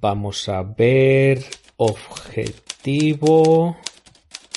Vamos a ver. Objetivo.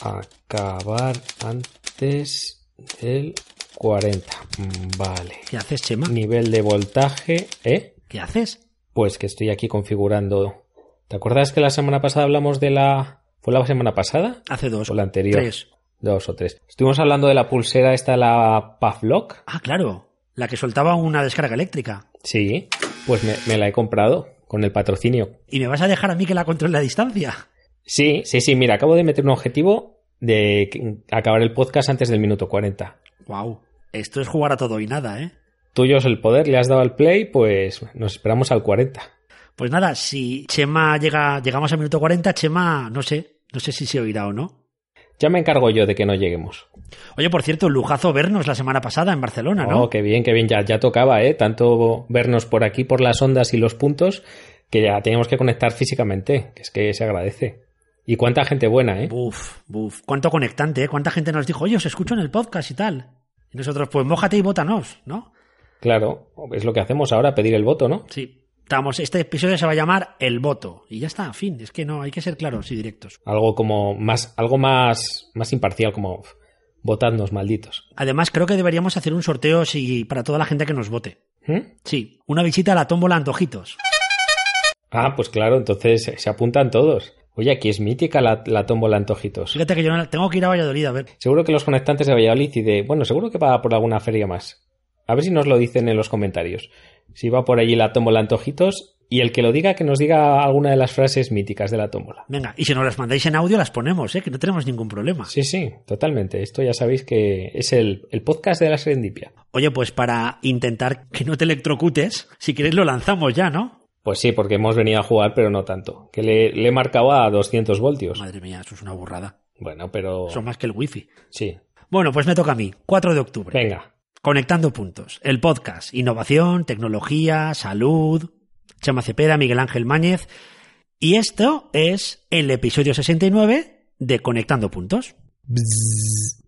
Acabar antes del 40. Mm, Vale. ¿Qué haces, Chema? Nivel de voltaje. ¿Eh? ¿Qué haces? Pues que estoy aquí configurando. ¿Te acuerdas que la semana pasada hablamos de la. ¿Fue la semana pasada? Hace dos. O la anterior. Tres. Dos o tres. Estuvimos hablando de la pulsera esta, la Pavlok. Ah, claro. La que soltaba una descarga eléctrica. Sí. Pues me, me la he comprado con el patrocinio. ¿Y me vas a dejar a mí que la controle a distancia? Sí, sí, sí. Mira, acabo de meter un objetivo de acabar el podcast antes del minuto 40. Wow. Esto es jugar a todo y nada, ¿eh? Tuyo es el poder, le has dado al play, pues nos esperamos al 40. Pues nada, si Chema llega, llegamos al minuto 40, Chema, no sé, no sé si se oirá o no. Ya me encargo yo de que no lleguemos. Oye, por cierto, lujazo vernos la semana pasada en Barcelona, ¿no? Oh, qué bien, qué bien. Ya, ya tocaba, ¿eh? Tanto vernos por aquí, por las ondas y los puntos, que ya teníamos que conectar físicamente, que es que se agradece. Y cuánta gente buena, ¿eh? Buf, buf. Cuánto conectante, ¿eh? Cuánta gente nos dijo, oye, os escucho en el podcast y tal. Y nosotros, pues mójate y votanos, ¿no? Claro, es lo que hacemos ahora, pedir el voto, ¿no? Sí. Estamos, este episodio se va a llamar El Voto. Y ya está, fin. Es que no, hay que ser claros y directos. Algo como más, algo más, más imparcial, como votadnos, malditos. Además, creo que deberíamos hacer un sorteo si, para toda la gente que nos vote. ¿Mm? Sí, una visita a la tómbola Antojitos. Ah, pues claro, entonces se apuntan todos. Oye, aquí es mítica la, la tómbola antojitos. Fíjate que yo tengo que ir a Valladolid a ver. Seguro que los conectantes de Valladolid y de... Bueno, seguro que va por alguna feria más. A ver si nos lo dicen en los comentarios. Si va por allí la tómbola antojitos y el que lo diga, que nos diga alguna de las frases míticas de la tómbola. Venga, y si nos las mandáis en audio, las ponemos, ¿eh? Que no tenemos ningún problema. Sí, sí, totalmente. Esto ya sabéis que es el, el podcast de la serendipia. Oye, pues para intentar que no te electrocutes, si quieres lo lanzamos ya, ¿no? Pues sí, porque hemos venido a jugar, pero no tanto. Que le, le he marcado a 200 voltios. Madre mía, eso es una burrada. Bueno, pero... Eso más que el wifi. Sí. Bueno, pues me toca a mí. 4 de octubre. Venga. Conectando puntos. El podcast. Innovación, tecnología, salud. Chema Cepeda, Miguel Ángel Máñez. Y esto es el episodio 69 de Conectando Puntos. Eso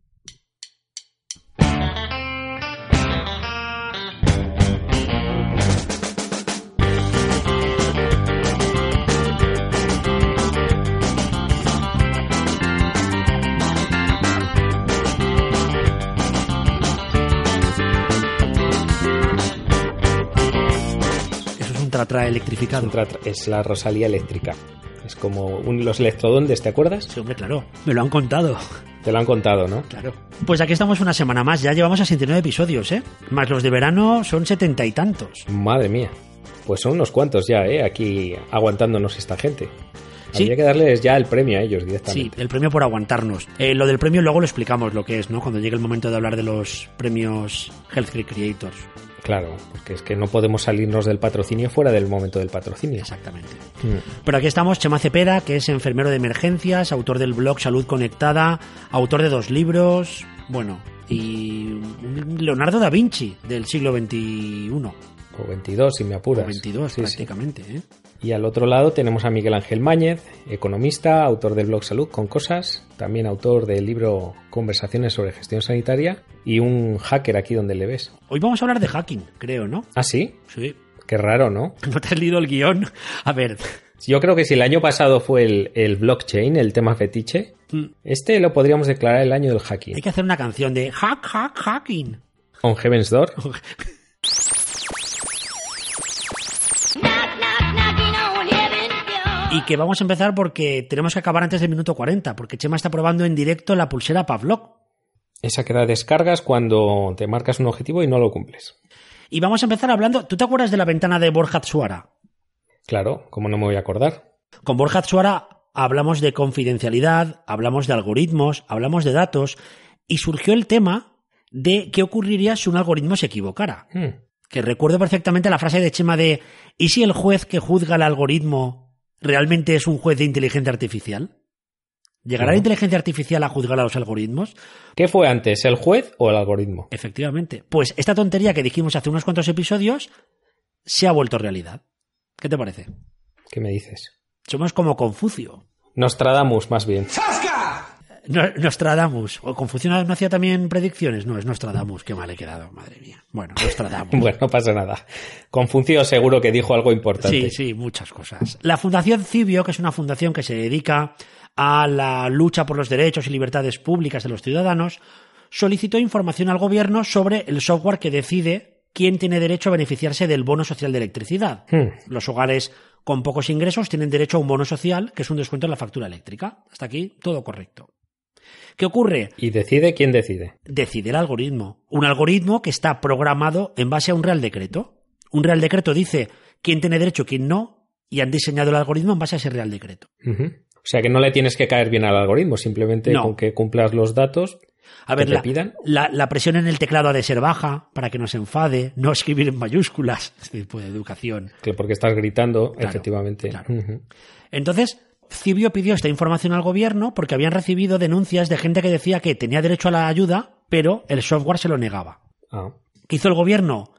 tratra electrificado. Es la Rosalía eléctrica. Es como un- los electrodondes, ¿te acuerdas? Sí, hombre, claro. Me lo han contado. Te lo han contado, ¿no? Claro. Pues aquí estamos una semana más. Ya llevamos a 69 episodios, ¿eh? Más los de verano son setenta y tantos. Madre mía. Pues son unos cuantos ya, ¿eh? Aquí aguantándonos esta gente. Sí. Habría que darles ya el premio a ellos Sí, directamente. el premio por aguantarnos. Eh, lo del premio luego lo explicamos lo que es, ¿no? Cuando llegue el momento de hablar de los premios Health Creators. Claro, porque es que no podemos salirnos del patrocinio fuera del momento del patrocinio. Exactamente. Mm. Pero aquí estamos Chema Cepeda, que es enfermero de emergencias, autor del blog Salud Conectada, autor de dos libros, bueno, y Leonardo da Vinci del siglo XXI. O 22, si me apuras. O 22 Sí, sí. prácticamente, ¿eh? Y al otro lado tenemos a Miguel Ángel Máñez, economista, autor del blog Salud con Cosas, también autor del libro Conversaciones sobre Gestión Sanitaria y un hacker aquí donde le ves. Hoy vamos a hablar de hacking, creo, ¿no? Ah, sí, Sí. qué raro, ¿no? ¿No te has leído el guion? A ver, Yo creo que si el año pasado fue el, el blockchain, el tema fetiche, mm, este lo podríamos declarar el año del hacking. hay que hacer una canción de hack, hack, hacking. On Heaven's Door. Y que vamos a empezar porque tenemos que acabar antes del minuto 40, porque Chema está probando en directo la pulsera Pavlok. Esa que da descargas cuando te marcas un objetivo y no lo cumples. Y vamos a empezar hablando. ¿Tú te acuerdas de la ventana de Borja Tsuara? Claro, como no me voy a acordar. Con Borja Tsuara hablamos de confidencialidad, hablamos de algoritmos, hablamos de datos, y surgió el tema de qué ocurriría si un algoritmo se equivocara. Hmm. Que recuerdo perfectamente la frase de Chema de ¿y si el juez que juzga el algoritmo realmente es un juez de inteligencia artificial? ¿Llegará la inteligencia artificial a juzgar a los algoritmos? ¿Qué fue antes, el juez o el algoritmo? Efectivamente. Pues esta tontería que dijimos hace unos cuantos episodios se ha vuelto realidad. ¿Qué te parece? ¿Qué me dices? Somos como Confucio. Nostradamus, más bien. Nostradamus. ¿O Confucio no hacía también predicciones? No, es Nostradamus. Qué mal he quedado, madre mía. Bueno, Nostradamus. Bueno, no pasa nada. Confucio seguro que dijo algo importante. Sí, sí, muchas cosas. La Fundación Cibio, que es una fundación que se dedica a la lucha por los derechos y libertades públicas de los ciudadanos, solicitó información al gobierno sobre el software que decide quién tiene derecho a beneficiarse del bono social de electricidad. Hmm. Los hogares con pocos ingresos tienen derecho a un bono social, que es un descuento en la factura eléctrica. Hasta aquí, todo correcto. ¿Qué ocurre? ¿Y decide quién decide? decide el algoritmo. Un algoritmo que está programado en base a un real decreto. Un real decreto dice quién tiene derecho, quién no, y han diseñado el algoritmo en base a ese real decreto. O sea que no le tienes que caer bien al algoritmo, simplemente No. con que cumplas los datos. A ver, ¿Que te la, pidan? la- la presión en el teclado ha de ser baja para que no se enfade, no escribir en mayúsculas, este tipo de educación. que Porque estás gritando, Claro, efectivamente. claro. Entonces, Cibio pidió esta información al gobierno porque habían recibido denuncias de gente que decía que tenía derecho a la ayuda, pero el software se lo negaba. Ah, ¿Qué hizo el gobierno?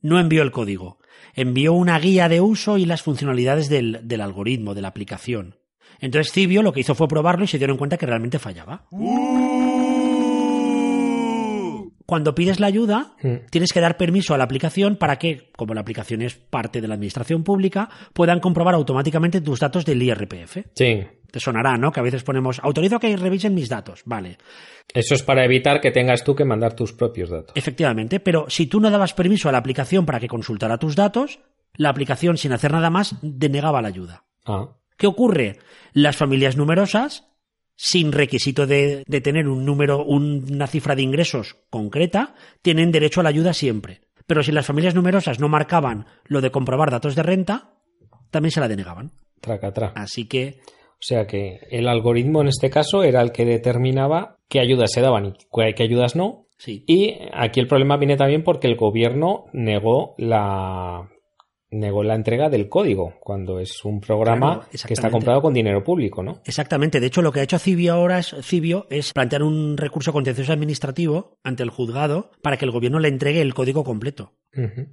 No envió el código. Envió una guía de uso y las funcionalidades del, del algoritmo, de la aplicación. Entonces Cibio lo que hizo fue probarlo y se dieron cuenta que realmente fallaba. Cuando pides la ayuda, Mm. tienes que dar permiso a la aplicación para que, como la aplicación es parte de la administración pública, puedan comprobar automáticamente tus datos del IRPF. sí. Te sonará, ¿no? Que a veces ponemos, autorizo que revisen mis datos. Vale. Eso es para evitar que tengas tú que mandar tus propios datos. Efectivamente, pero si tú no dabas permiso a la aplicación para que consultara tus datos, la aplicación, sin hacer nada más, denegaba la ayuda. Ah, ¿Qué ocurre? Las familias numerosas, sin requisito de, de tener un número, una cifra de ingresos concreta, tienen derecho a la ayuda siempre. Pero si las familias numerosas no marcaban lo de comprobar datos de renta, también se la denegaban. traca, tra. Así que, O sea que el algoritmo en este caso era el que determinaba qué ayudas se daban y qué qué ayudas no. sí. Y aquí el problema viene también porque el gobierno negó la negó la entrega del código cuando es un programa Claro, que está comprado con dinero público, ¿no? Exactamente. De hecho, lo que ha hecho Cibio ahora es, Cibio es plantear un recurso contencioso administrativo ante el juzgado para que el gobierno le entregue el código completo.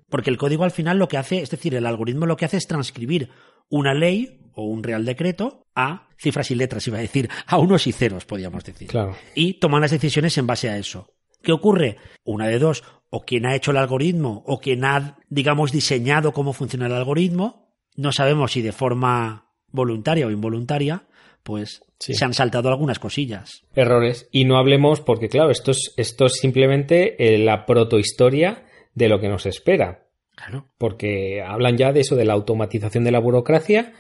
Porque el código al final lo que hace, es decir, el algoritmo lo que hace es transcribir una ley o un real decreto a cifras y letras, iba a decir, a unos y ceros, podríamos decir. Claro. Y toman las decisiones en base a eso. ¿Qué ocurre? Una de dos, o quien ha hecho el algoritmo o quien ha, digamos, diseñado cómo funciona el algoritmo, no sabemos si de forma voluntaria o involuntaria, pues Sí. se han saltado algunas cosillas. Errores. Y no hablemos porque, claro, esto es, esto es simplemente eh, la protohistoria de lo que nos espera. Claro. porque hablan ya de eso, de la automatización de la burocracia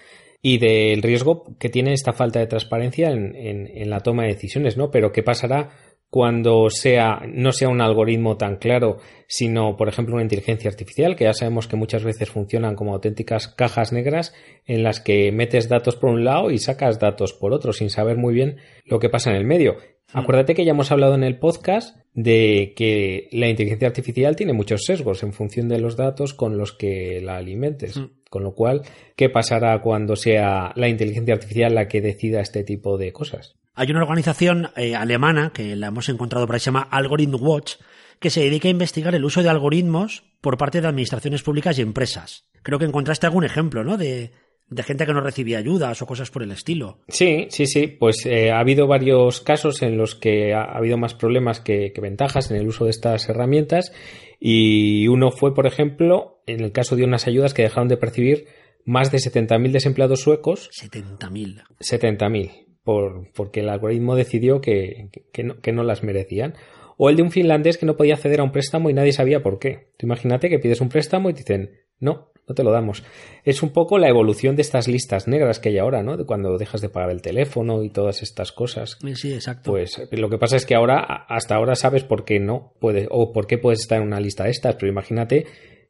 y del riesgo que tiene esta falta de transparencia en, en- en la toma de decisiones, ¿no? Pero ¿qué pasará cuando sea, no sea un algoritmo tan claro, sino, por ejemplo, una inteligencia artificial, que ya sabemos que muchas veces funcionan como auténticas cajas negras en las que metes datos por un lado y sacas datos por otro, sin saber muy bien lo que pasa en el medio. Acuérdate que ya hemos hablado en el podcast de que la inteligencia artificial tiene muchos sesgos en función de los datos con los que la alimentes. Mm. Con lo cual, ¿qué pasará cuando sea la inteligencia artificial la que decida este tipo de cosas? Hay una organización eh, alemana que la hemos encontrado por ahí, se llama Algorithm Watch, que se dedica a investigar el uso de algoritmos por parte de administraciones públicas y empresas. Creo que encontraste algún ejemplo, ¿no? De, de gente que no recibía ayudas o cosas por el estilo. Sí, sí, sí. Pues eh, ha habido varios casos en los que ha, ha habido más problemas que, que ventajas en el uso de estas herramientas. Y uno fue, por ejemplo, en el caso de unas ayudas que dejaron de percibir más de 70.000 desempleados suecos 70.000. 70.000, por, porque el algoritmo decidió que, que, no, que no las merecían. O el de un finlandés que no podía acceder a un préstamo y nadie sabía por qué. Tú imagínate que pides un préstamo y te dicen, no, no te lo damos. Es un poco la evolución de estas listas negras que hay ahora, ¿no? De cuando dejas de pagar el teléfono y todas estas cosas. Eh, Sí, exacto. Pues lo que pasa es que ahora, hasta ahora sabes por qué no puedes, o por qué puedes estar en una lista de estas, pero imagínate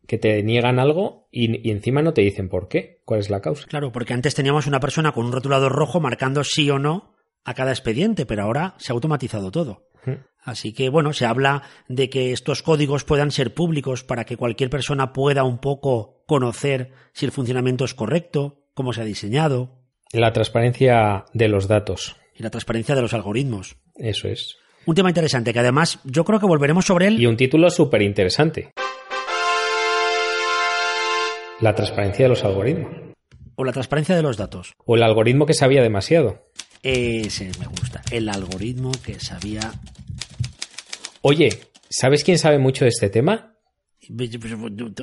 que te niegan algo y, y encima no te dicen por qué, cuál es la causa. Claro, porque antes teníamos una persona con un rotulador rojo marcando sí o no a cada expediente, pero ahora se ha automatizado todo. Así que, bueno, se habla de que estos códigos puedan ser públicos para que cualquier persona pueda un poco conocer si el funcionamiento es correcto, cómo se ha diseñado La transparencia de los datos, y la transparencia de los algoritmos. eso es. Un tema interesante que además yo creo que volveremos sobre él. Y un título súper interesante. La transparencia de los algoritmos. O la transparencia de los datos. O el algoritmo que sabía demasiado. Ese me gusta. El algoritmo que sabía. Oye, ¿sabes quién sabe mucho de este tema?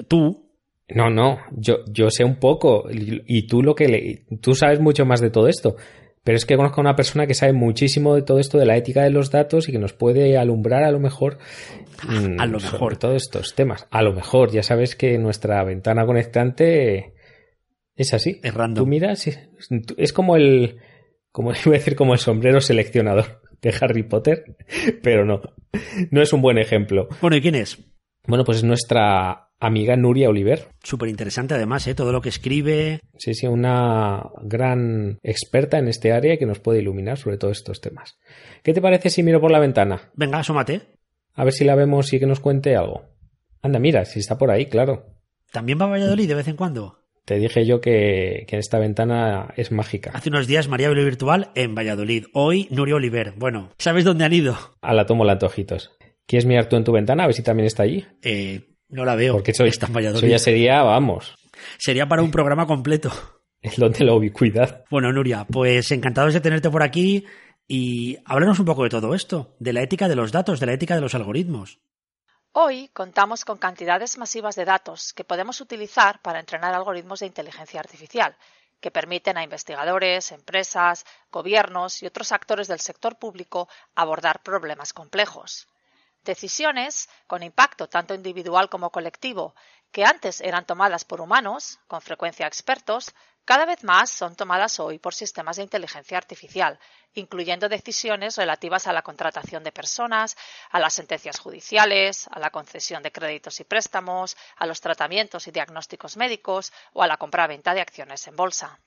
Tú. No, no, yo, yo sé un poco y, tú lo que le, tú sabes mucho más de todo esto. Pero es que conozco a una persona que sabe muchísimo de todo esto de la ética de los datos y que nos puede alumbrar a lo mejor mm, A lo sobre mejor. todos estos temas. A lo mejor, ya sabes que nuestra ventana conectante es así. Es random. Tú miras, es como el, como iba a decir, como el sombrero seleccionador de Harry Potter, pero no, no es un buen ejemplo. Bueno, ¿y quién es? Bueno, pues es nuestra amiga Nuria Oliver. Súper interesante además, ¿eh? Todo lo que escribe. Sí, sí, una gran experta en este área que nos puede iluminar sobre todos estos temas. ¿Qué te parece si miro por la ventana? Venga, asómate. A ver si la vemos y que nos cuente algo. Anda, mira, si está por ahí, claro. También va a Valladolid de vez en cuando. Te dije yo que, que esta ventana es mágica. Hace unos días María Velo Virtual en Valladolid. Hoy Nuria Oliver. Bueno, ¿sabes dónde han ido? A la tomo la antojitos. ¿Quieres mirar tú en tu ventana a ver si también está allí? Eh, no la veo. Porque eso, Está en eso ya sería, vamos, Sería para un programa completo. es lo de la ubicuidad. Bueno, Nuria, pues encantados de tenerte por aquí y háblanos un poco de todo esto, de la ética de los datos, de la ética de los algoritmos. Hoy contamos con cantidades masivas de datos que podemos utilizar para entrenar algoritmos de inteligencia artificial, que permiten a investigadores, empresas, gobiernos y otros actores del sector público abordar problemas complejos. Decisiones con impacto tanto individual como colectivo, que antes eran tomadas por humanos, con frecuencia expertos, cada vez más son tomadas hoy por sistemas de inteligencia artificial, incluyendo decisiones relativas a la contratación de personas, a las sentencias judiciales, a la concesión de créditos y préstamos, a los tratamientos y diagnósticos médicos o a la compra-venta de acciones en bolsa.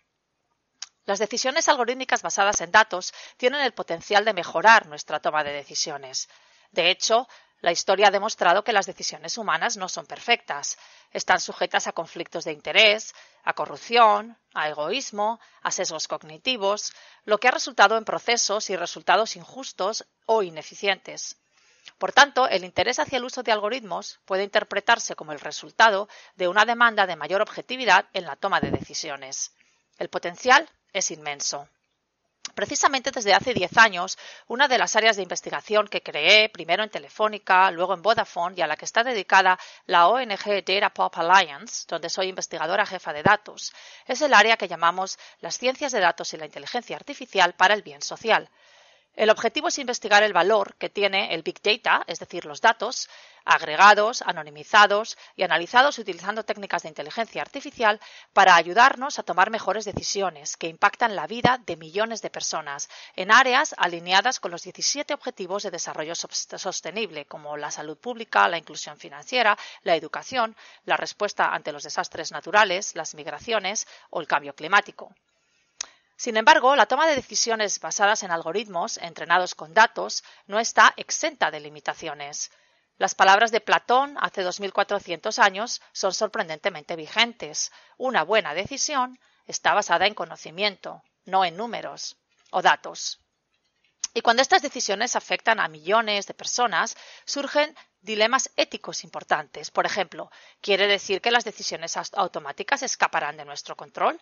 Las decisiones algorítmicas basadas en datos tienen el potencial de mejorar nuestra toma de decisiones. De hecho, la historia ha demostrado que las decisiones humanas no son perfectas. Están sujetas a conflictos de interés, a corrupción, a egoísmo, a sesgos cognitivos, lo que ha resultado en procesos y resultados injustos o ineficientes. Por tanto, el interés hacia el uso de algoritmos puede interpretarse como el resultado de una demanda de mayor objetividad en la toma de decisiones. El potencial es inmenso. Precisamente desde hace 10 años, una de las áreas de investigación que creé, primero en Telefónica, luego en Vodafone y a la que está dedicada la ONG Data Pop Alliance, donde soy investigadora jefa de datos, es el área que llamamos las ciencias de datos y la inteligencia artificial para el bien social. El objetivo es investigar el valor que tiene el Big Data, es decir, los datos, agregados, anonimizados y analizados utilizando técnicas de inteligencia artificial para ayudarnos a tomar mejores decisiones que impactan la vida de millones de personas en áreas alineadas con los 17 Objetivos de Desarrollo Sostenible, como la salud pública, la inclusión financiera, la educación, la respuesta ante los desastres naturales, las migraciones o el cambio climático. Sin embargo, la toma de decisiones basadas en algoritmos entrenados con datos no está exenta de limitaciones. Las palabras de Platón hace 2400 años son sorprendentemente vigentes. Una buena decisión está basada en conocimiento, no en números o datos. Y cuando estas decisiones afectan a millones de personas, surgen dilemas éticos importantes. Por ejemplo, ¿quiere decir que las decisiones automáticas escaparán de nuestro control?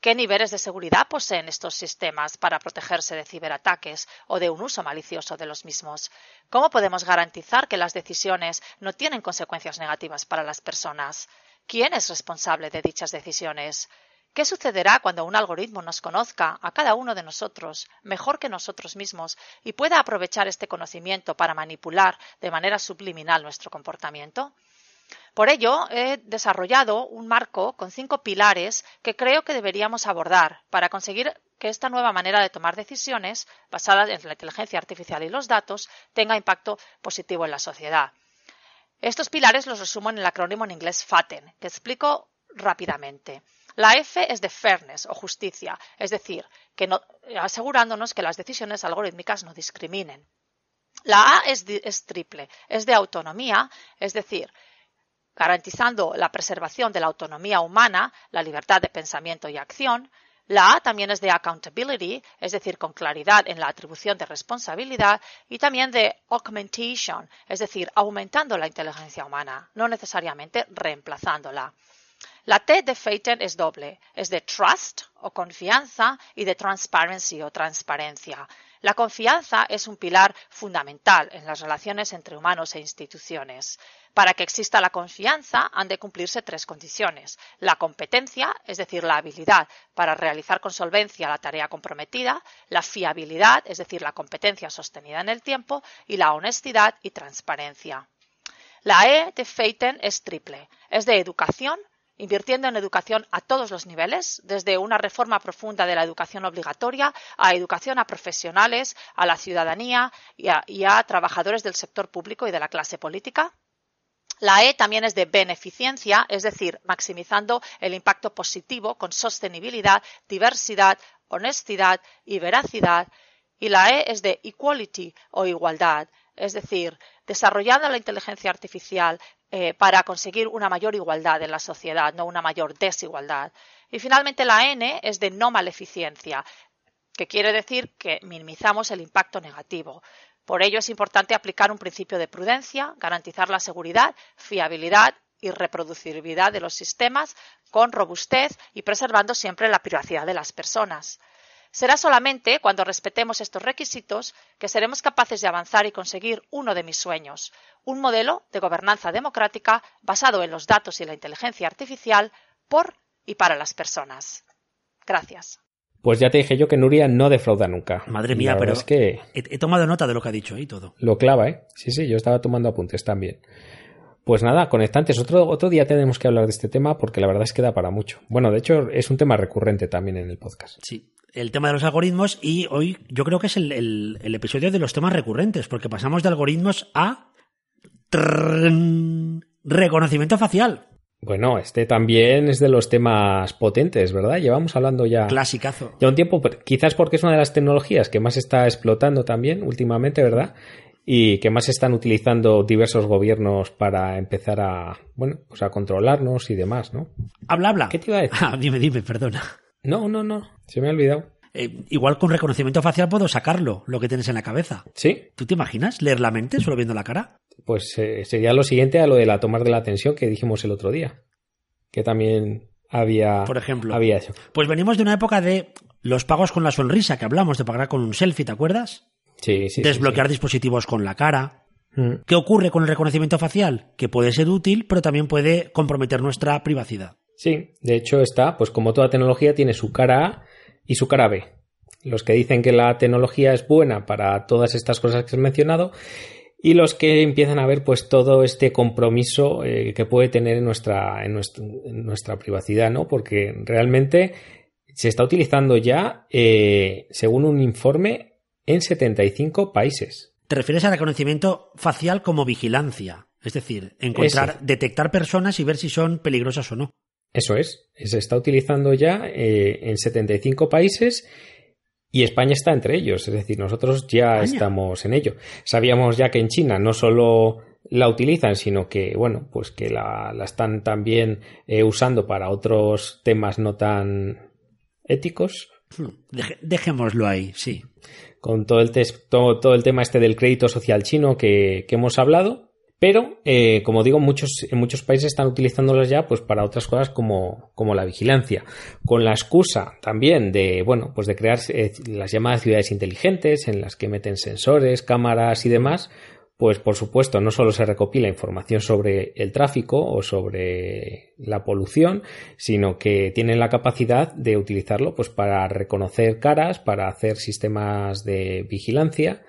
¿Qué niveles de seguridad poseen estos sistemas para protegerse de ciberataques o de un uso malicioso de los mismos? ¿Cómo podemos garantizar que las decisiones no tienen consecuencias negativas para las personas? ¿Quién es responsable de dichas decisiones? ¿Qué sucederá cuando un algoritmo nos conozca a cada uno de nosotros mejor que nosotros mismos y pueda aprovechar este conocimiento para manipular de manera subliminal nuestro comportamiento? Por ello, he desarrollado un marco con cinco pilares que creo que deberíamos abordar para conseguir que esta nueva manera de tomar decisiones, basada en la inteligencia artificial y los datos, tenga impacto positivo en la sociedad. Estos pilares los resumo en el acrónimo en inglés FATEN, que explico rápidamente. La F es de fairness o justicia, es decir, que no, asegurándonos que las decisiones algorítmicas no discriminen. La A es, es triple, es de autonomía, es decir, garantizando la preservación de la autonomía humana, la libertad de pensamiento y acción. La A también es de accountability, es decir, con claridad en la atribución de responsabilidad, y también de augmentation, es decir, aumentando la inteligencia humana, no necesariamente reemplazándola. La T de Phaeton es doble, es de trust o confianza y de transparency o transparencia. La confianza es un pilar fundamental en las relaciones entre humanos e instituciones. Para que exista la confianza han de cumplirse tres condiciones. La competencia, es decir, la habilidad para realizar con solvencia la tarea comprometida, la fiabilidad, es decir, la competencia sostenida en el tiempo, y la honestidad y transparencia. La E de Phaeton es triple, es de educación, invirtiendo en educación a todos los niveles, desde una reforma profunda de la educación obligatoria a educación a profesionales, a la ciudadanía y a, trabajadores del sector público y de la clase política. La E también es de beneficencia, es decir, maximizando el impacto positivo con sostenibilidad, diversidad, honestidad y veracidad. Y la E es de equality o igualdad, es decir, desarrollando la inteligencia artificial eh, para conseguir una mayor igualdad en la sociedad, no una mayor desigualdad. Y finalmente la N es de no maleficencia, que quiere decir que minimizamos el impacto negativo. Por ello es importante aplicar un principio de prudencia, garantizar la seguridad, fiabilidad y reproducibilidad de los sistemas con robustez y preservando siempre la privacidad de las personas. Será solamente cuando respetemos estos requisitos que seremos capaces de avanzar y conseguir uno de mis sueños, un modelo de gobernanza democrática basado en los datos y la inteligencia artificial por y para las personas. Gracias. Pues ya te dije yo que Nuria no defrauda nunca. Madre mía, pero es que he, he tomado nota de lo que ha dicho y todo. lo clava, ¿eh? Sí, sí, yo estaba tomando apuntes también. Pues nada, conectantes. Otro, otro día tenemos que hablar de este tema porque la verdad es que da para mucho. Bueno, de hecho es un tema recurrente también en el podcast. Sí, el tema de los algoritmos y hoy yo creo que es el, el- episodio de los temas recurrentes, porque pasamos de algoritmos a reconocimiento facial. Bueno, este también es de los temas potentes, ¿verdad? Llevamos hablando ya, Clasicazo. ya un tiempo, quizás porque es una de las tecnologías que más está explotando también últimamente, ¿verdad? Y que más están utilizando diversos gobiernos para empezar a, bueno, pues a controlarnos y demás, ¿no? Habla, habla. ¿Qué te iba a decir? Ah, dime, dime, perdona. No, no, no, se me ha olvidado. Eh, igual con reconocimiento facial puedo sacarlo, lo que tienes en la cabeza. Sí, ¿Tú te imaginas leer la mente solo viendo la cara? pues eh, sería lo siguiente a lo de la tomar de la atención que dijimos el otro día, que también había, Por ejemplo. había hecho. Pues venimos de una época de los pagos con la sonrisa que hablamos, de pagar con un selfie, ¿te acuerdas? Sí, sí, sí, Desbloquear dispositivos con la cara. sí. Mm. ¿Qué ocurre con el reconocimiento facial? Que puede ser útil, pero también puede comprometer nuestra privacidad. Sí, de hecho está, pues como toda tecnología tiene su cara A y su cara B. Los que dicen que la tecnología es buena para todas estas cosas que has mencionado y los que empiezan a ver pues todo este compromiso eh, que puede tener en nuestra, en nuestra, en nuestra privacidad, ¿no? Porque realmente se está utilizando ya, eh, según un informe, en 75 países. Te refieres al reconocimiento facial como vigilancia, es decir, encontrar, detectar personas y ver si son peligrosas o no. Eso es, se está utilizando ya eh, en 75 países y España está entre ellos, es decir, nosotros ya España. estamos en ello. Sabíamos ya que en China no solo la utilizan, sino que, bueno, pues que la, la están también eh, usando para otros temas no tan éticos, Hmm, dejémoslo ahí, sí. con todo el, todo, todo el tema este del crédito social chino que, que hemos hablado. Pero, eh, como digo, muchos, en muchos países están utilizándolos ya pues, para otras cosas como, como la vigilancia. Con la excusa también de, bueno, pues de crear eh, las llamadas ciudades inteligentes en las que meten sensores, cámaras y demás. Pues por supuesto, no solo se recopila información sobre el tráfico o sobre la polución, sino que tienen la capacidad de utilizarlo pues para reconocer caras, para hacer sistemas de vigilancia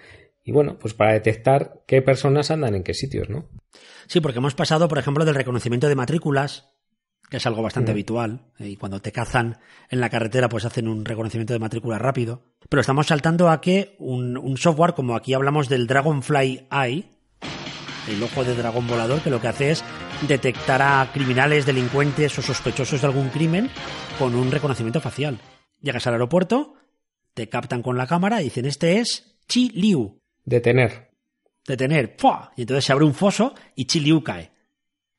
y bueno, pues para detectar qué personas andan en qué sitios, ¿no? Sí, porque hemos pasado, por ejemplo, del reconocimiento de matrículas, que es algo bastante Mm. habitual, y cuando te cazan en la carretera, pues hacen un reconocimiento de matrícula rápido. Pero estamos saltando a que un, un software, como aquí hablamos del Dragonfly Eye, el ojo de dragón volador, que lo que hace es detectar a criminales, delincuentes o sospechosos de algún crimen con un reconocimiento facial. Llegas al aeropuerto, te captan con la cámara y dicen, este es Chi Liu. Detener. Detener, ¡fua! Y entonces se abre un foso y Chi Liu cae.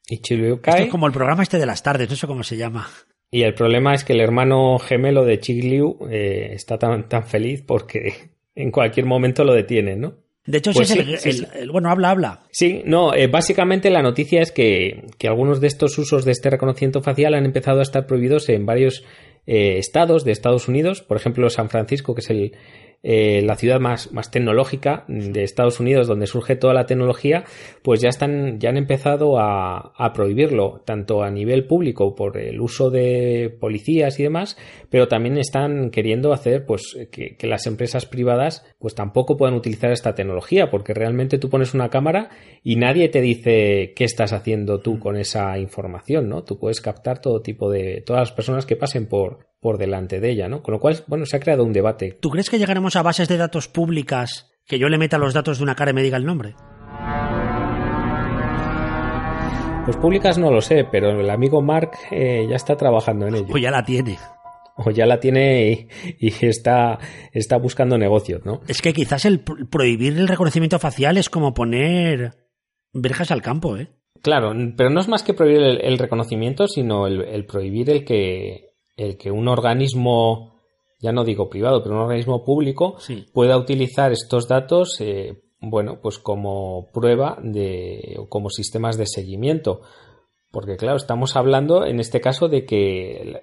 Y Esto cae. es como el programa este de las tardes, no sé cómo se llama. Y el problema es que el hermano gemelo de Chigliu eh, está tan, tan feliz porque en cualquier momento lo detienen, ¿no? De hecho, Pues es sí, el, sí, el- sí. el- Bueno, habla, habla. Sí, no, eh, básicamente la noticia es que, que algunos de estos usos de este reconocimiento facial han empezado a estar prohibidos en varios eh, estados de Estados Unidos, por ejemplo San Francisco, que es el, eh, la ciudad más, más tecnológica de Estados Unidos, donde surge toda la tecnología, pues ya están, ya han empezado a, a prohibirlo, tanto a nivel público por el uso de policías y demás, pero también están queriendo hacer pues que, que las empresas privadas pues tampoco puedan utilizar esta tecnología, porque realmente tú pones una cámara y nadie te dice qué estás haciendo tú con esa información, ¿no? Tú puedes captar todo tipo de, todas las personas que pasen por, por delante de ella, ¿no? Con lo cual, bueno, se ha creado un debate. ¿Tú crees que llegaremos a bases de datos públicas que yo le meta los datos de una cara y me diga el nombre? Pues públicas no lo sé, pero el amigo Mark eh, ya está trabajando en ello. Pues ya la tiene. O ya la tiene y, y está, está buscando negocios, ¿no? Es que quizás el pro- prohibir el reconocimiento facial es como poner verjas al campo, ¿eh? Claro, pero no es más que prohibir el, el reconocimiento, sino el, el prohibir el que, el que un organismo, ya no digo privado, pero un organismo público Sí. pueda utilizar estos datos, eh, bueno, pues como prueba de, o como sistemas de seguimiento. Porque claro, estamos hablando en este caso de que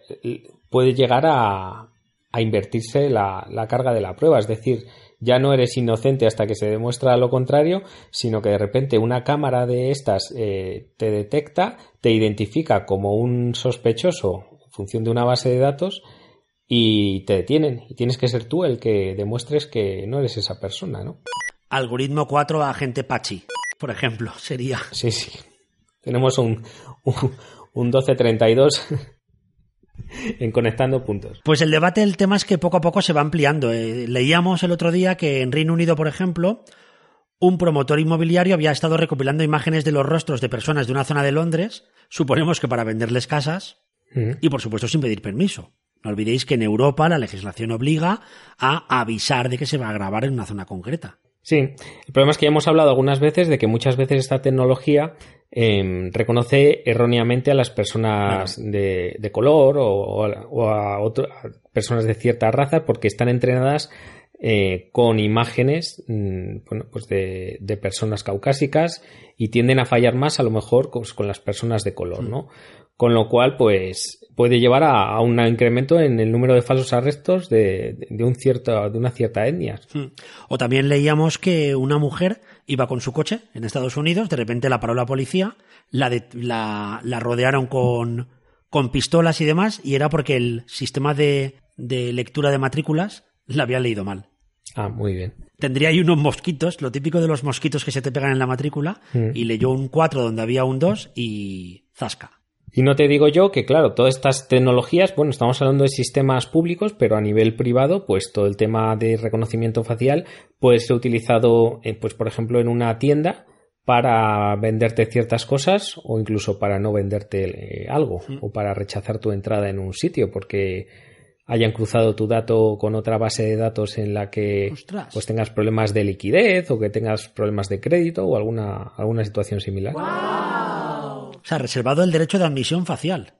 puede llegar a, a invertirse la, la carga de la prueba. Es decir, ya no eres inocente hasta que se demuestra lo contrario, sino que de repente una cámara de estas eh, te detecta, te identifica como un sospechoso función de una base de datos y te detienen. Y tienes que ser tú el que demuestres que no eres esa persona, ¿no? Algoritmo 4 agente Pachi, por ejemplo, sería. Sí, sí. Tenemos un, un, un 1232 en conectando puntos. Pues el debate del tema es que poco a poco se va ampliando. Eh, leíamos el otro día que en Reino Unido, por ejemplo, un promotor inmobiliario había estado recopilando imágenes de los rostros de personas de una zona de Londres, suponemos que para venderles casas, Ujú. y por supuesto sin pedir permiso. No olvidéis que en Europa la legislación obliga a avisar de que se va a grabar en una zona concreta. Sí, el problema es que ya hemos hablado algunas veces de que muchas veces esta tecnología em, reconoce erróneamente a las personas de, de color o, o a, otro- a personas de cierta raza porque están entrenadas eh, con imágenes mm, bueno, pues de, de personas caucásicas y tienden a fallar más a lo mejor pues, con las personas de color, ¿no? Con lo cual, pues, puede llevar a, a un incremento en el número de falsos arrestos de, de un cierto, de una cierta etnia. Hmm. O también leíamos que una mujer iba con su coche en Estados Unidos, de repente la paró la policía, la, de- la, la rodearon con, con pistolas y demás, y era porque el sistema de, de lectura de matrículas la había leído mal. Ah, muy bien. Tendría ahí unos mosquitos, lo típico de los mosquitos que se te pegan en la matrícula, Mm. y leyó un 4 donde había un 2 y zasca. Y no te digo yo que, claro, todas estas tecnologías, bueno, estamos hablando de sistemas públicos, pero a nivel privado, pues todo el tema de reconocimiento facial puede ser utilizado, eh, pues por ejemplo, en una tienda para venderte ciertas cosas o incluso para no venderte eh, algo o para rechazar tu entrada en un sitio porque hayan cruzado tu dato con otra base de datos en la que Ostras. pues tengas problemas de liquidez o que tengas problemas de crédito o alguna alguna situación similar. O sea, reservado el derecho de admisión facial.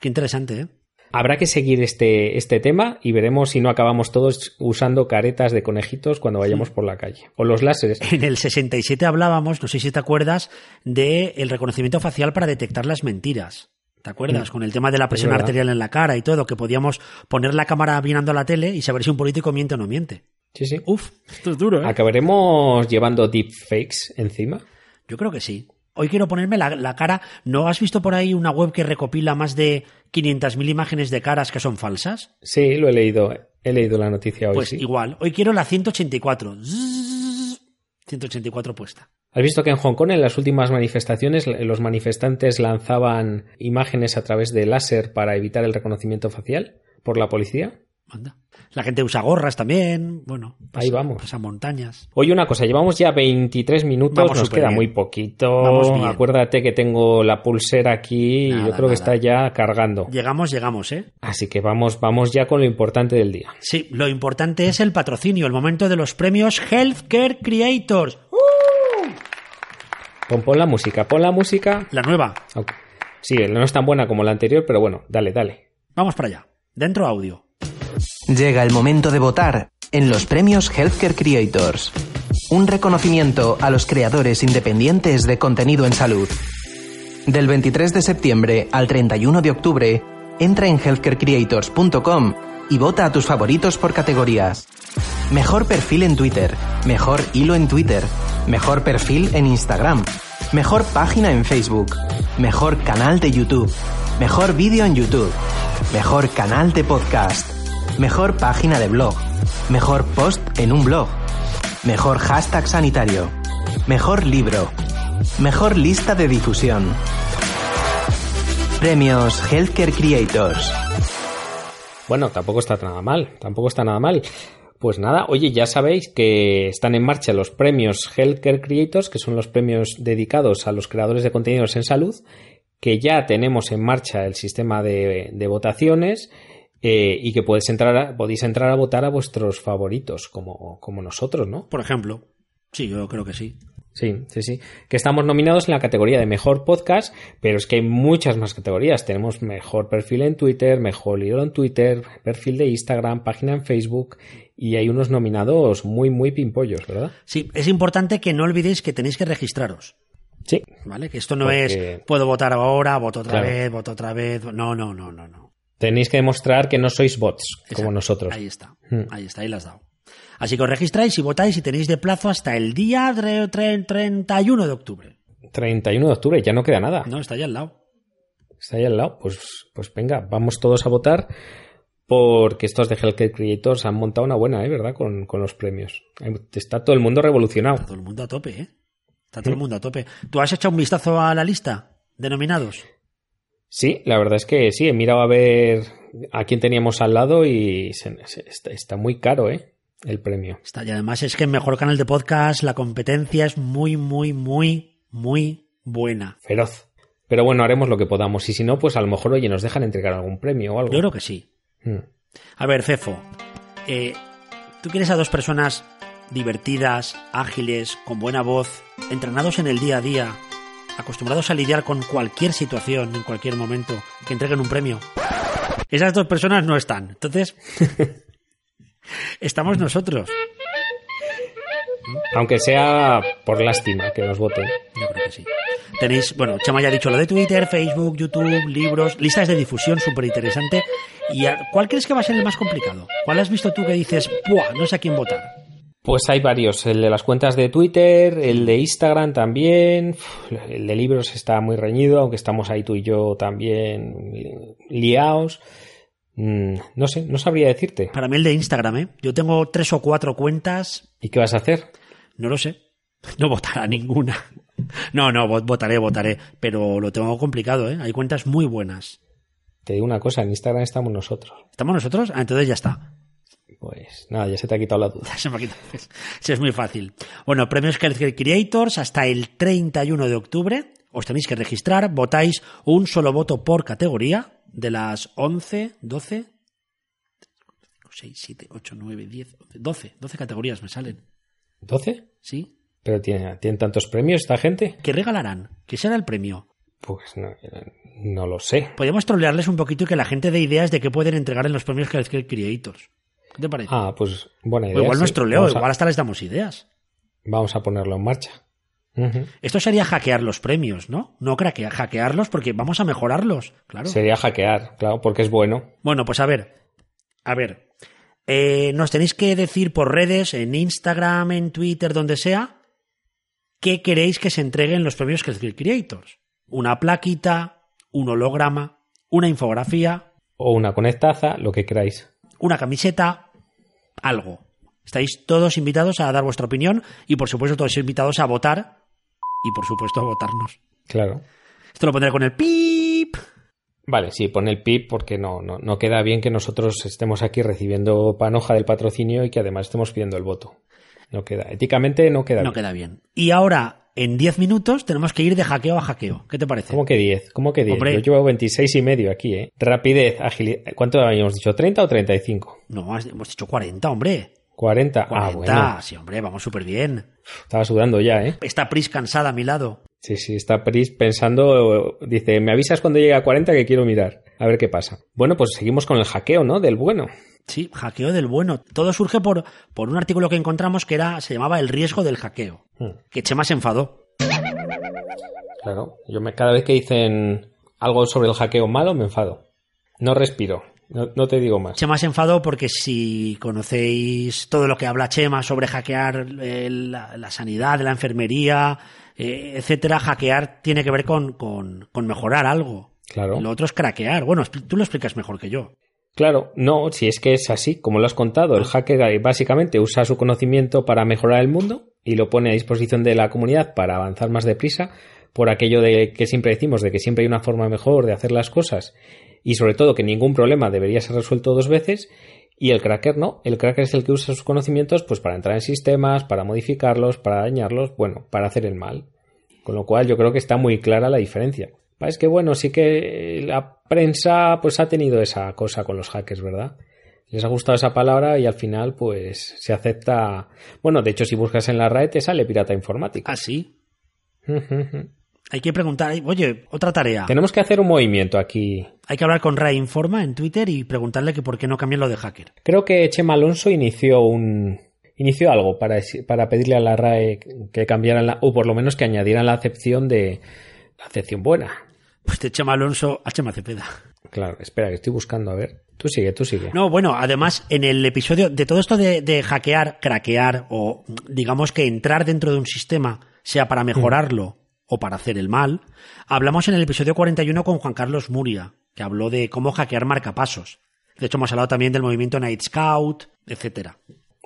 Qué interesante, ¿eh? Habrá que seguir este, este tema y veremos si no acabamos todos usando caretas de conejitos cuando vayamos por la calle. O los láseres. En el 67 hablábamos, no sé si te acuerdas, de el reconocimiento facial para detectar las mentiras. ¿Te acuerdas? Con el tema de la presión arterial en la cara y todo, que podíamos poner la cámara mirando a la tele y saber si un político miente o no miente. Sí, sí. Uf, esto es duro, ¿eh? ¿Acabaremos llevando deepfakes encima? Yo creo que sí. Hoy quiero ponerme la, la cara. ¿No has visto por ahí una web que recopila más de 500.000 imágenes de caras que son falsas? Sí, lo he leído. He leído la noticia hoy. Pues sí. igual. Hoy quiero la 184. Zzzz. 184 puesta. ¿Has visto que en Hong Kong en las últimas manifestaciones los manifestantes lanzaban imágenes a través de láser para evitar el reconocimiento facial por la policía? Anda. La gente usa gorras también. Bueno, pasa, Ahí vamos. pasa montañas. Oye, una cosa, llevamos ya 23 minutos, Vamos nos queda bien. muy poquito. Vamos bien. Acuérdate que tengo la pulsera aquí y yo creo que está ya cargando. Llegamos, llegamos, ¿eh? Así que vamos, vamos ya con lo importante del día. Sí, lo importante es el patrocinio, el momento de los premios Healthcare Creators. Pon, pon la música, pon la música. La nueva. Sí, no es tan buena como la anterior, pero bueno, dale, dale. Vamos para allá. Dentro audio. Llega el momento de votar en los premios Healthcare Creators. Un reconocimiento a los creadores independientes de contenido en salud. Del 23 de septiembre al 31 de octubre, entra en healthcarecreators.com y vota a tus favoritos por categorías. Mejor perfil en Twitter, mejor hilo en Twitter, mejor perfil en Instagram, mejor página en Facebook, mejor canal de YouTube, mejor vídeo en YouTube, mejor canal de podcast, mejor página de blog, mejor post en un blog, mejor hashtag sanitario, mejor libro, mejor lista de difusión. Premios Healthcare Creators. Bueno, tampoco está nada mal, tampoco está nada mal. Pues nada, oye, ya sabéis que están en marcha los premios Healthcare Creators, que son los premios dedicados a los creadores de contenidos en salud, que ya tenemos en marcha el sistema de, de votaciones eh, y que podéis entrar, a, podéis entrar a votar a vuestros favoritos, como, como nosotros, ¿no? Por ejemplo. Sí, yo creo que sí. Sí, sí, sí. Que estamos nominados en la categoría de mejor podcast, pero es que hay muchas más categorías. Tenemos mejor perfil en Twitter, mejor libro en Twitter, perfil de Instagram, página en Facebook y hay unos nominados muy, muy pimpollos, ¿verdad? Sí, es importante que no olvidéis que tenéis que registraros. Sí. ¿Vale? Que esto no Porque- es puedo votar ahora, voto otra Claro. vez, voto otra vez. No, no, no, no, no. Tenéis que demostrar que no sois bots, como nosotros. Ahí está, Hmm. ahí está, ahí las dado. Así que os registráis y votáis y tenéis de plazo hasta el día tre- tre- 31 de octubre. 31 de octubre, ya no queda nada. No, está ahí al lado. Está ahí al lado. Pues, pues venga, vamos todos a votar porque estos de Hellcat Creators han montado una buena, ¿eh? ¿Verdad? Con, con los premios. Está todo el mundo revolucionado. Está todo el mundo a tope, ¿eh? Está todo el mundo a tope. ¿Tú has echado un vistazo a la lista de nominados? Sí, la verdad es que sí, he mirado a ver a quién teníamos al lado y se- se- está, está muy caro, ¿eh? El premio. Está, y además es que en mejor canal de podcast la competencia es muy, muy, muy, muy buena. Feroz. Pero bueno, haremos lo que podamos. Y si no, pues a lo mejor, oye, nos dejan entregar algún premio o algo. Yo creo que sí. Mm. A ver, Cefo, eh, ¿tú quieres a dos personas divertidas, ágiles, con buena voz, entrenados en el día a día, acostumbrados a lidiar con cualquier situación en cualquier momento, que entreguen un premio? Esas dos personas no están. Entonces, estamos nosotros. Aunque sea por lástima que nos voten. Yo creo que sí. Tenéis, bueno, Chema ya ha dicho lo de Twitter, Facebook, YouTube, libros, listas de difusión súper interesante. ¿Y a- cuál crees que va a ser el más complicado? ¿Cuál has visto tú que dices, ¡buah! No sé a quién votar? Pues hay varios. El de las cuentas de Twitter, el de Instagram también. El de libros está muy reñido, aunque estamos ahí tú y yo también li- liados. Mm, no sé, no sabría decirte. Para mí el de Instagram, ¿eh? Yo tengo tres o cuatro cuentas, ¿Y qué vas a hacer? no lo sé. No votará ninguna. No, no, vo- votaré, votaré. Pero lo tengo complicado, ¿eh? Hay cuentas muy buenas. Te digo una cosa, en Instagram estamos nosotros. ¿Estamos nosotros? Ah, entonces ya está. Pues nada, ya se te ha quitado la duda. Se me ha quitado. Sí, es muy fácil. Bueno, premios Healthcare Creators hasta el 31 de octubre. Os tenéis que registrar. Votáis un solo voto por categoría de las 11, 12, 6, 7, 8, 9, 10, 12. 12 categorías me salen. ¿12? ¿Sí? ¿Pero tiene- tienen tantos premios esta gente? ¿Qué regalarán? ¿Qué será el premio? Pues no, no lo sé. Podríamos trolearles un poquito y que la gente dé ideas de qué pueden entregar en los premios Healthcare Creators. ¿Qué te parece? Ah, pues buena O idea. igual sí. no es troleo, Vamos a- igual hasta les damos ideas. Vamos a ponerlo en marcha. Esto sería hackear los premios, ¿no? No craquear, hackearlos porque vamos a mejorarlos, claro. Sería hackear, claro, porque es bueno. Bueno, pues a ver, a ver, eh, nos tenéis que decir por redes, en Instagram, en Twitter, donde sea, qué queréis que se entreguen los premios Creators. Una plaquita, un holograma, una infografía, O una conectaza, lo que queráis. una camiseta, algo. Estáis todos invitados a dar vuestra opinión y por supuesto todos invitados a votar y por supuesto a votarnos. Claro. Esto lo pondré con el pip. Vale, sí, pon el pip porque no, no, no queda bien que nosotros estemos aquí recibiendo panoja del patrocinio y que además estemos pidiendo el voto. No queda. Éticamente no queda No bien. queda bien. Y ahora, en 10 minutos, tenemos que ir de hackeo a hackeo. ¿Qué te parece? ¿Cómo que 10? ¿Cómo que 10? Hombre. Yo llevo 26 y medio aquí, ¿eh? Rapidez, agilidad. ¿Cuánto habíamos dicho? ¿30 o 35? No, hemos dicho 40, hombre. 40. 40. Ah, bueno. Sí, hombre, vamos súper bien. Estaba sudando ya, ¿eh? Está Pris cansada a mi lado. Sí, sí, está Pris pensando, dice, me avisas cuando llegue a 40 que quiero mirar, a ver qué pasa. Bueno, pues seguimos con el hackeo, ¿no? Del bueno. Sí, hackeo del bueno. Todo surge por, por un artículo que encontramos que era, se llamaba El riesgo del hackeo. Hmm. Que Chema se enfadó. Claro, yo me, cada vez que dicen algo sobre el hackeo malo me enfado. No respiro, no, no te digo más. Chema se enfadó porque si conocéis todo lo que habla Chema sobre hackear eh, la, la sanidad, la enfermería, eh, etcétera, hackear tiene que ver con, con, con mejorar algo. Claro. Y lo otro es craquear. Bueno, tú lo explicas mejor que yo. Claro, no, si es que es así, como lo has contado, el hacker básicamente usa su conocimiento para mejorar el mundo y lo pone a disposición de la comunidad para avanzar más deprisa, por aquello de que siempre decimos de que siempre hay una forma mejor de hacer las cosas y sobre todo que ningún problema debería ser resuelto dos veces y el cracker no, el cracker es el que usa sus conocimientos pues para entrar en sistemas, para modificarlos, para dañarlos, bueno, para hacer el mal. Con lo cual yo creo que está muy clara la diferencia. Es que bueno, sí que la prensa pues ha tenido esa cosa con los hackers, ¿verdad? Les ha gustado esa palabra y al final pues se acepta... Bueno, de hecho si buscas en la RAE te sale pirata informático. Así. Hay que preguntar, oye, otra tarea. Tenemos que hacer un movimiento aquí. Hay que hablar con Ray Informa en Twitter y preguntarle que por qué no cambian lo de hacker. Creo que Chema Alonso inició un inició algo para, para pedirle a la RAE que cambiaran la, o por lo menos que añadieran la acepción de la acepción buena. Pues de Chema Alonso a Chema Cepeda. Claro, espera, que estoy buscando, a ver. Tú sigue, tú sigue. No, bueno, además, en el episodio de todo esto de, de hackear, craquear o digamos que entrar dentro de un sistema, sea para mejorarlo o para hacer el mal, hablamos en el episodio 41 con Juan Carlos Muria, que habló de cómo hackear marcapasos. De hecho, hemos hablado también del movimiento Night Scout, etcétera.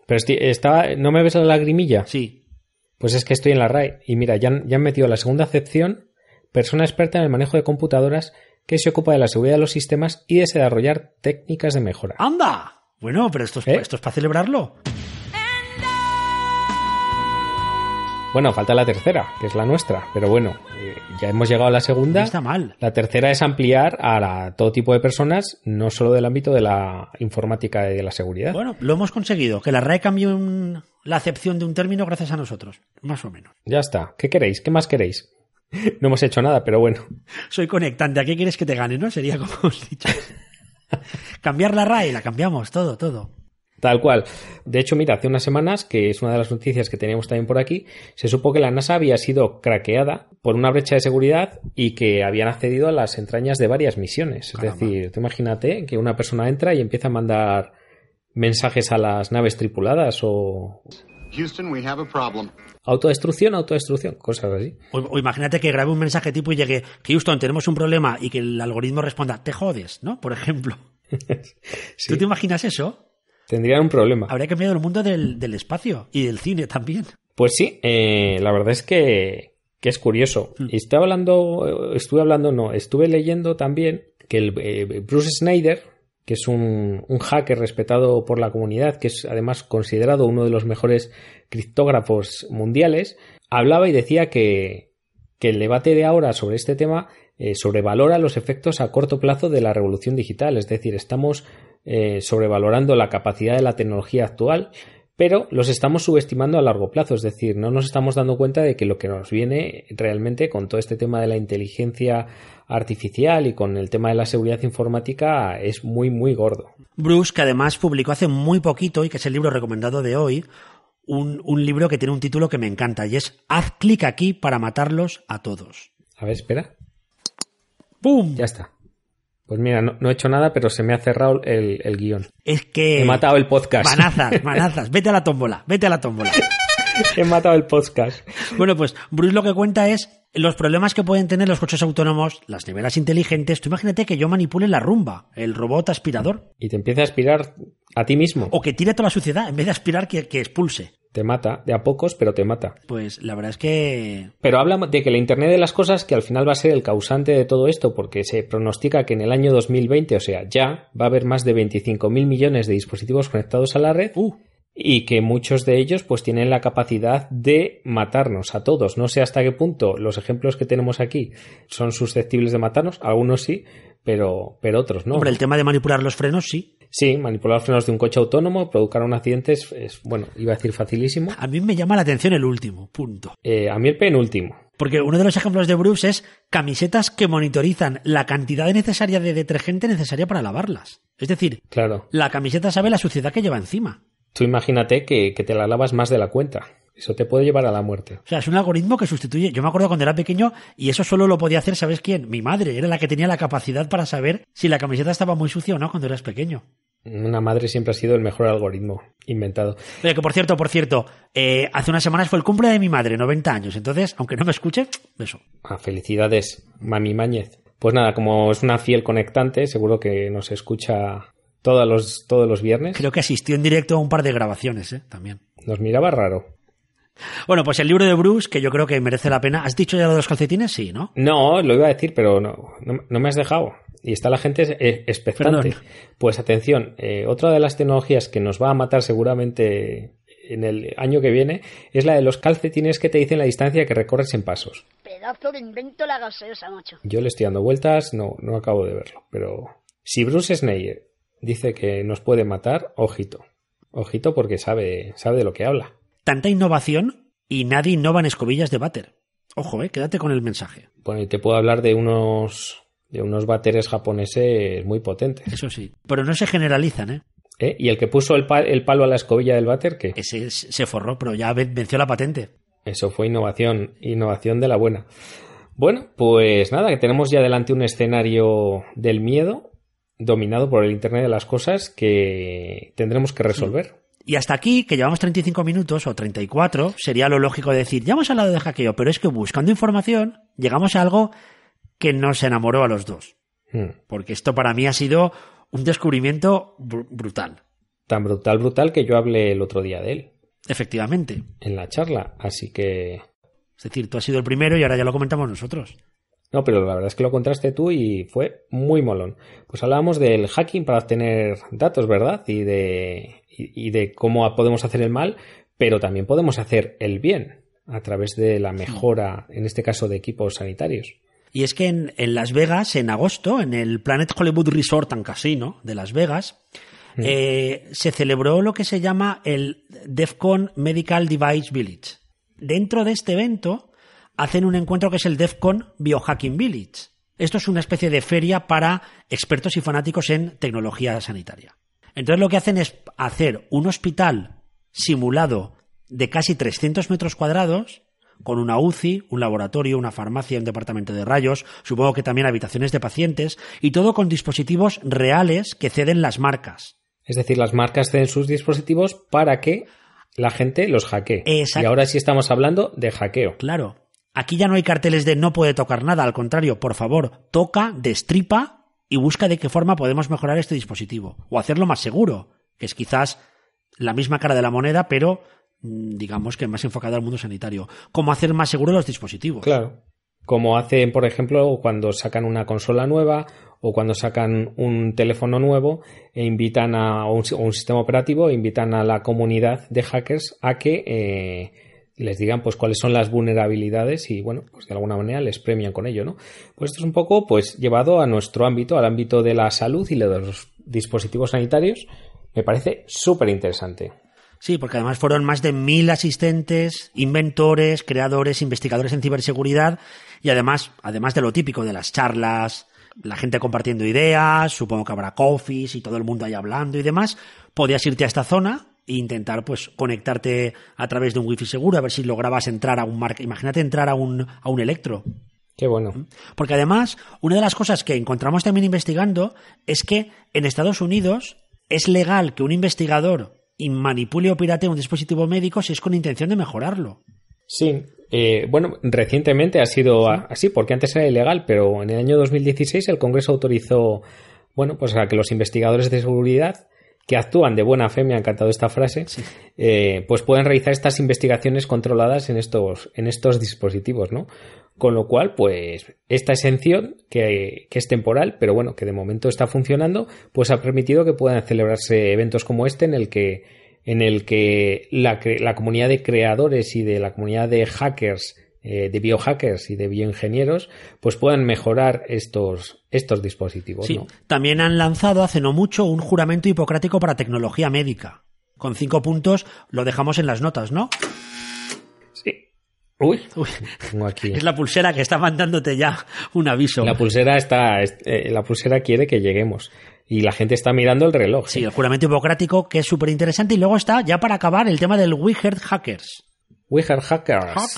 Pero está, ¿no me ves la lagrimilla? Sí, Pues es que estoy en la RAE y mira, ya, han- ya han metido la segunda acepción, persona experta en el manejo de computadoras que se ocupa de la seguridad de los sistemas y de desarrollar técnicas de mejora. ¡anda! Bueno, pero esto es, ¿Eh? esto es para celebrarlo. Bueno, falta la tercera, que es la nuestra, pero bueno, eh, ya hemos llegado a la segunda. No está mal. La tercera es ampliar a la- todo tipo de personas, no solo del ámbito de la informática y de la seguridad. Bueno, lo hemos conseguido, que la RAE cambie un- la acepción de un término gracias a nosotros, más o menos. Ya está. ¿Qué queréis? ¿Qué más queréis? No hemos hecho nada, pero bueno. Soy conectante, ¿a qué quieres que te gane, no? Sería como hemos dicho. Cambiar la RAE, la cambiamos, todo, todo. Tal cual. De hecho, mira, hace unas semanas, que es una de las noticias que teníamos también por aquí, se supo que la NASA había sido craqueada por una brecha de seguridad y que habían accedido a las entrañas de varias misiones. Es decir, tú imagínate que una persona entra y empieza a mandar mensajes a las naves tripuladas o Houston, we have a problem. Autodestrucción, autodestrucción, cosas así. O, o imagínate que grabe un mensaje tipo y llegue, Houston, tenemos un problema y que el algoritmo responda, te jodes, ¿no? Por ejemplo. Sí. ¿Tú te imaginas eso? Tendrían un problema. Habría cambiado el mundo del, del espacio y del cine también. Pues sí, eh, la verdad es que, que es curioso. Estoy hablando, estuve hablando, no, estuve leyendo también que el, eh, Bruce Snyder, que es un, un hacker respetado por la comunidad, que es además considerado uno de los mejores criptógrafos mundiales, hablaba y decía que, que el debate de ahora sobre este tema eh, sobrevalora los efectos a corto plazo de la revolución digital. Es decir, estamos eh, sobrevalorando la capacidad de la tecnología actual, pero los estamos subestimando a largo plazo. Es decir, no nos estamos dando cuenta de que lo que nos viene realmente con todo este tema de la inteligencia artificial y con el tema de la seguridad informática es muy, muy gordo. Bruce, que además publicó hace muy poquito, y que es el libro recomendado de hoy, un, un libro que tiene un título que me encanta, y es Haz clic aquí para matarlos a todos. A ver, espera. ¡Pum! Ya está. Pues mira, no, no he hecho nada, pero se me ha cerrado el, el guion. Es que... He matado el podcast. Manazas, manazas. Vete a la tómbola, vete a la tómbola. He matado el podcast. Bueno, pues Bruce lo que cuenta es los problemas que pueden tener los coches autónomos, las neveras inteligentes. Tú imagínate que yo manipule la rumba, el robot aspirador, Y te empieza a aspirar a ti mismo. o que tire toda la suciedad en vez de aspirar que, que expulse. Te mata, de a pocos, pero te mata. Pues la verdad es que Pero habla de que la Internet de las cosas, que al final va a ser el causante de todo esto, porque se pronostica que en el año 2020, o sea, ya, va a haber más de 25.000 millones de dispositivos conectados a la red Uh. Y que muchos de ellos pues tienen la capacidad de matarnos a todos. No sé hasta qué punto los ejemplos que tenemos aquí son susceptibles de matarnos, algunos sí, pero, pero otros no. Hombre, el tema de manipular los frenos, sí. Sí, manipular los frenos de un coche autónomo, provocar un accidente es, es, bueno, iba a decir facilísimo. A mí me llama la atención el último, punto. Eh, a mí el penúltimo. Porque uno de los ejemplos de Bruce es camisetas que monitorizan la cantidad necesaria de detergente necesaria para lavarlas. Es decir, Claro. la camiseta sabe la suciedad que lleva encima. Tú imagínate que, que te la lavas más de la cuenta. Eso te puede llevar a la muerte. O sea, es un algoritmo que sustituye. Yo me acuerdo cuando era pequeño y eso solo lo podía hacer, ¿sabes quién? Mi madre. Era la que tenía la capacidad para saber si la camiseta estaba muy sucia o no cuando eras pequeño. Una madre siempre ha sido el mejor algoritmo inventado. Oye, que por cierto, por cierto, eh, hace unas semanas fue el cumple de mi madre, 90 años. Entonces, aunque no me escuche, beso. Ah, felicidades, Mami Mañez. Pues nada, como es una fiel conectante, seguro que nos escucha todos los, todos los viernes. Creo que asistió en directo a un par de grabaciones, ¿eh? También. Nos miraba raro. Bueno, pues el libro de Bruce, que yo creo que merece la pena. ¿Has dicho ya lo de los calcetines? Sí, ¿no? No, lo iba a decir, pero no, no, no me has dejado. Y está la gente expectante. Perdón. Pues atención, eh, otra de las tecnologías que nos va a matar seguramente en el año que viene es la de los calcetines que te dicen la distancia que recorres en pasos. Pedazo de invento la gaseosa, macho. Yo le estoy dando vueltas, no, no acabo de verlo. Pero si Bruce Sneyer dice que nos puede matar, ojito. Ojito porque sabe, sabe de lo que habla. Tanta innovación y nadie innova en escobillas de váter. Ojo, eh, quédate con el mensaje. Bueno, y te puedo hablar de unos, de unos váteres japoneses muy potentes. Eso sí. Pero no se generalizan, ¿eh? ¿Eh? Y el que puso el, pa- el palo a la escobilla del váter, ¿qué? Ese se forró, pero ya ven- venció la patente. Eso fue innovación, innovación de la buena. Bueno, pues nada, que tenemos ya delante un escenario del miedo dominado por el Internet de las Cosas que tendremos que resolver. Y hasta aquí, que llevamos 35 minutos o 34, sería lo lógico decir, ya hemos hablado de hackeo, pero es que buscando información llegamos a algo que nos enamoró a los dos. Hmm. Porque esto para mí ha sido un descubrimiento br- brutal. Tan brutal, brutal que yo hablé el otro día de él Efectivamente. en la charla. Así que... Es decir, tú has sido el primero y ahora ya lo comentamos nosotros. No, pero la verdad es que lo contraste tú y fue muy molón. Pues hablábamos del hacking para obtener datos, ¿verdad? Y de, y, y de cómo podemos hacer el mal, pero también podemos hacer el bien a través de la mejora, en este caso, de equipos sanitarios. Y es que en, en Las Vegas, en agosto, en el Planet Hollywood Resort and Casino de Las Vegas, eh, se celebró lo que se llama el DEFCON Medical Device Village. Dentro de este evento hacen un encuentro que es el DEFCON Biohacking Village. Esto es una especie de feria para expertos y fanáticos en tecnología sanitaria. Entonces lo que hacen es hacer un hospital simulado de casi 300 metros cuadrados con una UCI, un laboratorio, una farmacia, un departamento de rayos, supongo que también habitaciones de pacientes, y todo con dispositivos reales que ceden las marcas. Es decir, las marcas ceden sus dispositivos para que la gente los hackee. Exacto. Y ahora sí estamos hablando de hackeo. Claro, aquí ya no hay carteles de no puede tocar nada, al contrario, por favor, toca, destripa y busca de qué forma podemos mejorar este dispositivo, o hacerlo más seguro, que es quizás la misma cara de la moneda, pero mm, digamos que más enfocado al mundo sanitario. Cómo hacer más seguros los dispositivos. Claro. Como hacen, por ejemplo, cuando sacan una consola nueva o cuando sacan un teléfono nuevo e invitan a un sistema operativo, e invitan a la comunidad de hackers a que eh, les digan pues cuáles son las vulnerabilidades y bueno, pues de alguna manera les premian con ello, ¿no? Pues esto es un poco pues llevado a nuestro ámbito, al ámbito de la salud y de los dispositivos sanitarios. Me parece súper interesante. Sí, porque además fueron más de mil asistentes, inventores, creadores, investigadores en ciberseguridad y además, además de lo típico de las charlas, la gente compartiendo ideas, supongo que habrá coffees y todo el mundo ahí hablando y demás, podías irte a esta zona e intentar pues conectarte a través de un wifi seguro, a ver si lograbas entrar a un marca. Imagínate entrar a un, a un electro. Qué bueno. Porque además, una de las cosas que encontramos también investigando es que en Estados Unidos es legal que un investigador manipule o piratee un dispositivo médico si es con intención de mejorarlo. Sí, eh, bueno, recientemente ha sido así, porque antes era ilegal, pero en el año 2016 el Congreso autorizó, bueno, pues a que los investigadores de seguridad que actúan de buena fe, me ha encantado esta frase, eh, pues pueden realizar estas investigaciones controladas en estos, en estos dispositivos, ¿no? Con lo cual, pues, esta exención, que, que es temporal, pero bueno, que de momento está funcionando, pues ha permitido que puedan celebrarse eventos como este en el que, en el que la, la comunidad de creadores y de la comunidad de hackers, eh, de biohackers y de bioingenieros, pues puedan mejorar estos, estos dispositivos, Sí, ¿no? también han lanzado hace no mucho un juramento hipocrático para tecnología médica. Con cinco puntos lo dejamos en las notas, ¿no? Sí. Uy, Uy, tengo aquí. es la pulsera que está mandándote ya un aviso. La pulsera está, es- eh, la pulsera quiere que lleguemos y la gente está mirando el reloj. Sí, el juramento hipocrático, que es súper interesante. Y luego está, ya para acabar, el tema del We Heard Hackers. We Are Hackers,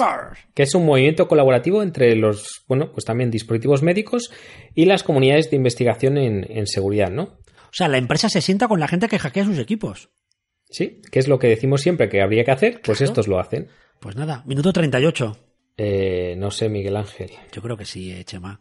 que es un movimiento colaborativo entre los, bueno, pues también dispositivos médicos y las comunidades de investigación en, en seguridad, ¿no? O sea, la empresa se sienta con la gente que hackea sus equipos. Sí, que es lo que decimos siempre que habría que hacer, pues Claro. estos lo hacen. Pues nada, minuto 38. Eh, no sé, Miguel Ángel. Yo creo que sí, eh, Chema.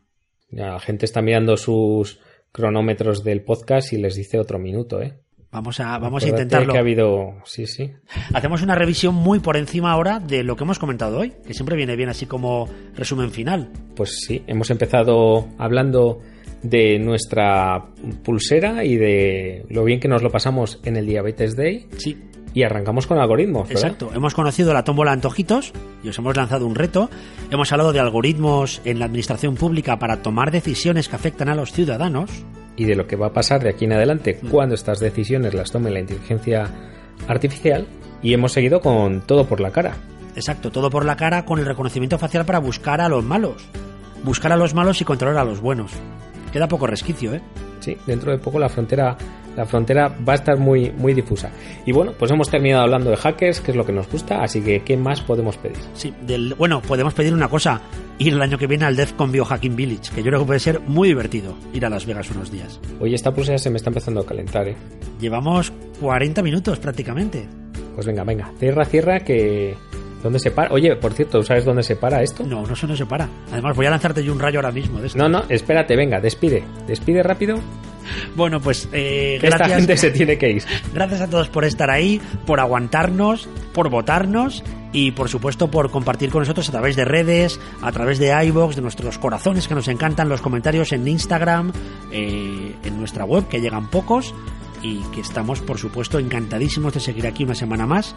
Ya, la gente está mirando sus cronómetros del podcast y les dice otro minuto, ¿eh? Vamos a, vamos a intentarlo. que ha habido... Sí, sí. Hacemos una revisión muy por encima ahora de lo que hemos comentado hoy, que siempre viene bien así como resumen final. Pues sí, hemos empezado hablando de nuestra pulsera y de lo bien que nos lo pasamos en el Diabetes Day Sí, y arrancamos con algoritmos, ¿verdad? exacto. Hemos conocido la tómbola antojitos y os hemos lanzado un reto. Hemos hablado de algoritmos en la administración pública para tomar decisiones que afectan a los ciudadanos. Y de lo que va a pasar de aquí en adelante cuando estas decisiones las tome la inteligencia artificial y hemos seguido con todo por la cara. Exacto, todo por la cara con el reconocimiento facial para buscar a los malos. Buscar a los malos y controlar a los buenos. Queda poco resquicio, ¿eh? Sí, dentro de poco la frontera la frontera va a estar muy muy difusa. Y bueno, pues hemos terminado hablando de hackers, que es lo que nos gusta, así que ¿qué más podemos pedir? Sí, del, bueno, podemos pedir una cosa, ir el año que viene al DEFCON Biohacking Village, que yo creo que puede ser muy divertido ir a Las Vegas unos días. Oye, esta pulsera se me está empezando a calentar, ¿eh? Llevamos 40 minutos prácticamente. Pues venga, venga, cierra, cierra, que... ¿Dónde se para? Oye, por cierto, ¿sabes dónde se para esto? No, no, eso no se para. Además, voy a lanzarte yo un rayo ahora mismo de esto. No, no, espérate, venga, despide. Despide rápido, Bueno, pues eh, esta gracias, gente se tiene que ir. gracias a todos por estar ahí, por aguantarnos, por votarnos y por supuesto por compartir con nosotros a través de redes, a través de iVoox, de nuestros corazones que nos encantan, los comentarios en Instagram, eh, en nuestra web, que llegan pocos y que estamos por supuesto encantadísimos de seguir aquí una semana más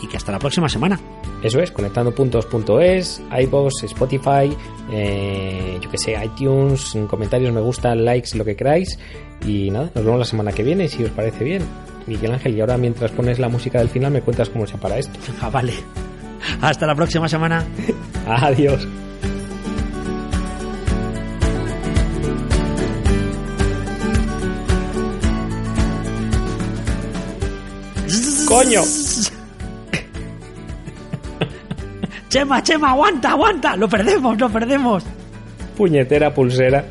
y que hasta la próxima semana. Eso es, conectandopuntos.es, iVoox, Spotify, eh, yo que sé, iTunes, en comentarios, me gustan, likes, lo que queráis. Y nada, nos vemos la semana que viene, si os parece bien. Miguel Ángel, y ahora mientras pones la música del final me cuentas cómo se para esto. Ah, vale. Hasta la próxima semana. Adiós. ¡Coño! Chema, Chema, aguanta, aguanta. Lo perdemos, lo perdemos. Puñetera pulsera.